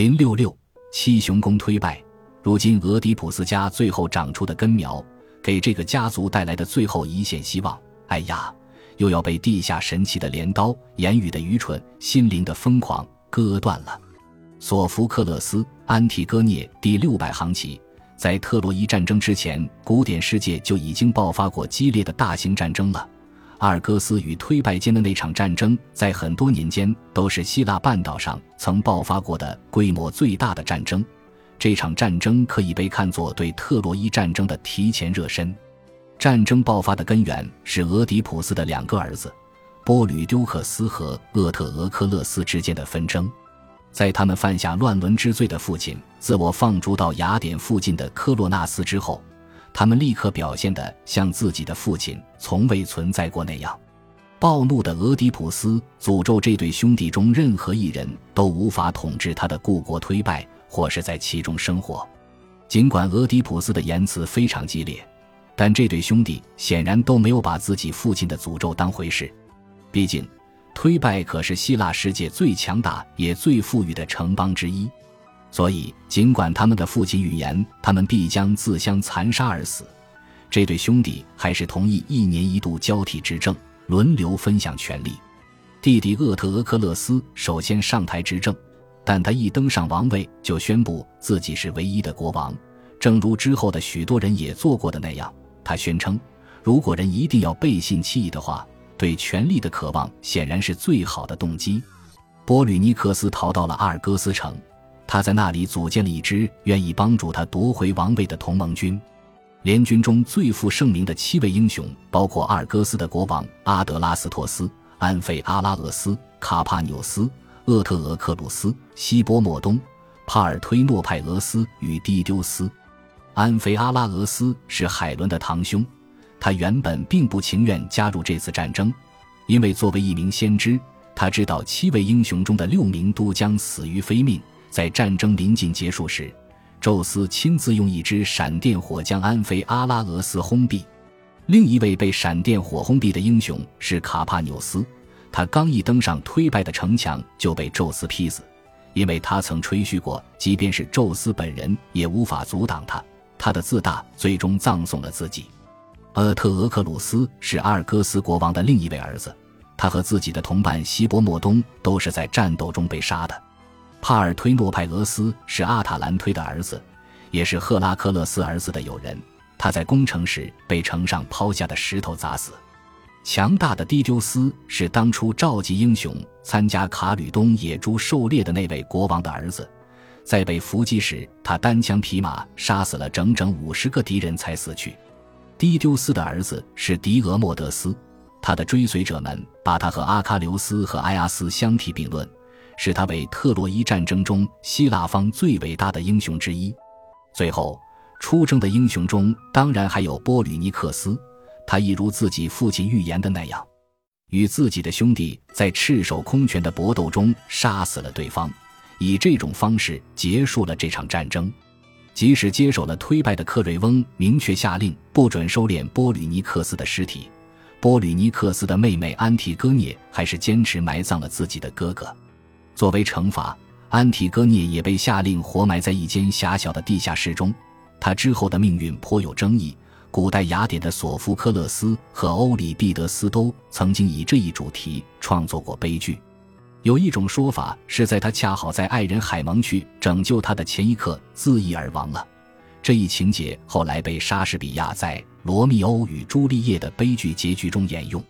零六六七雄公推败，如今俄狄浦斯家最后长出的根苗，给这个家族带来的最后一线希望。哎呀，又要被地下神奇的镰刀、言语的愚蠢、心灵的疯狂割断了。索福克勒斯《安提戈涅》第六百行起，在特洛伊战争之前，古典世界就已经爆发过激烈的大型战争了。阿尔戈斯与推拜间的那场战争，在很多年间都是希腊半岛上曾爆发过的规模最大的战争。这场战争可以被看作对特洛伊战争的提前热身。战争爆发的根源是俄狄浦斯的两个儿子波吕丢克斯和厄特俄克勒斯之间的纷争。在他们犯下乱伦之罪的父亲自我放逐到雅典附近的科洛纳斯之后。他们立刻表现得像自己的父亲从未存在过那样。暴怒的俄狄浦斯诅咒这对兄弟中任何一人都无法统治他的故国推拜，或是在其中生活。尽管俄狄浦斯的言辞非常激烈，但这对兄弟显然都没有把自己父亲的诅咒当回事。毕竟，推拜可是希腊世界最强大也最富裕的城邦之一。所以，尽管他们的父亲预言他们必将自相残杀而死，这对兄弟还是同意一年一度交替执政，轮流分享权力。弟弟厄特俄克勒斯首先上台执政，但他一登上王位就宣布自己是唯一的国王，正如之后的许多人也做过的那样。他宣称，如果人一定要背信弃义的话，对权力的渴望显然是最好的动机。波吕尼克斯逃到了阿尔戈斯城。他在那里组建了一支愿意帮助他夺回王位的同盟军。联军中最负盛名的七位英雄，包括阿尔戈斯的国王阿德拉斯托斯、安费阿拉俄斯、卡帕纽斯、厄特俄克鲁斯、希波莫东、帕尔推诺派俄斯与蒂丢斯。安菲阿拉俄斯是海伦的堂兄，他原本并不情愿加入这次战争，因为作为一名先知，他知道七位英雄中的六名都将死于非命。在战争临近结束时，宙斯亲自用一支闪电火将安菲阿拉俄斯轰毙。另一位被闪电火轰毙的英雄是卡帕纽斯，他刚一登上推拜的城墙就被宙斯劈死，因为他曾吹嘘过，即便是宙斯本人也无法阻挡他。他的自大最终葬送了自己。厄特俄克鲁斯是阿尔戈斯国王的另一位儿子，他和自己的同伴希伯莫东都是在战斗中被杀的。帕尔推诺派俄斯是阿塔兰推的儿子，也是赫拉克勒斯儿子的友人。他在攻城时被城上抛下的石头砸死。强大的狄丢斯是当初召集英雄参加卡吕冬野猪狩猎的那位国王的儿子，在被伏击时，他单枪匹马杀死了整整五十个敌人才死去。狄丢斯的儿子是狄俄莫德斯，他的追随者们把他和阿喀琉斯和埃阿斯相提并论。视他为特洛伊战争中希腊方最伟大的英雄之一。最后出征的英雄中，当然还有波吕尼克斯。他一如自己父亲预言的那样，与自己的兄弟在赤手空拳的搏斗中杀死了对方，以这种方式结束了这场战争。即使接手了推败的克瑞翁明确下令不准收敛波吕尼克斯的尸体，波吕尼克斯的妹妹安提戈涅还是坚持埋葬了自己的哥哥。作为惩罚，安提戈涅也被下令活埋在一间狭小的地下室中。他之后的命运颇有争议。古代雅典的索福克勒斯和欧里庇得斯都曾经以这一主题创作过悲剧。有一种说法是在他恰好在爱人海蒙去拯救他的前一刻自缢而亡了。这一情节后来被莎士比亚在《罗密欧与朱丽叶》的悲剧结局中沿用。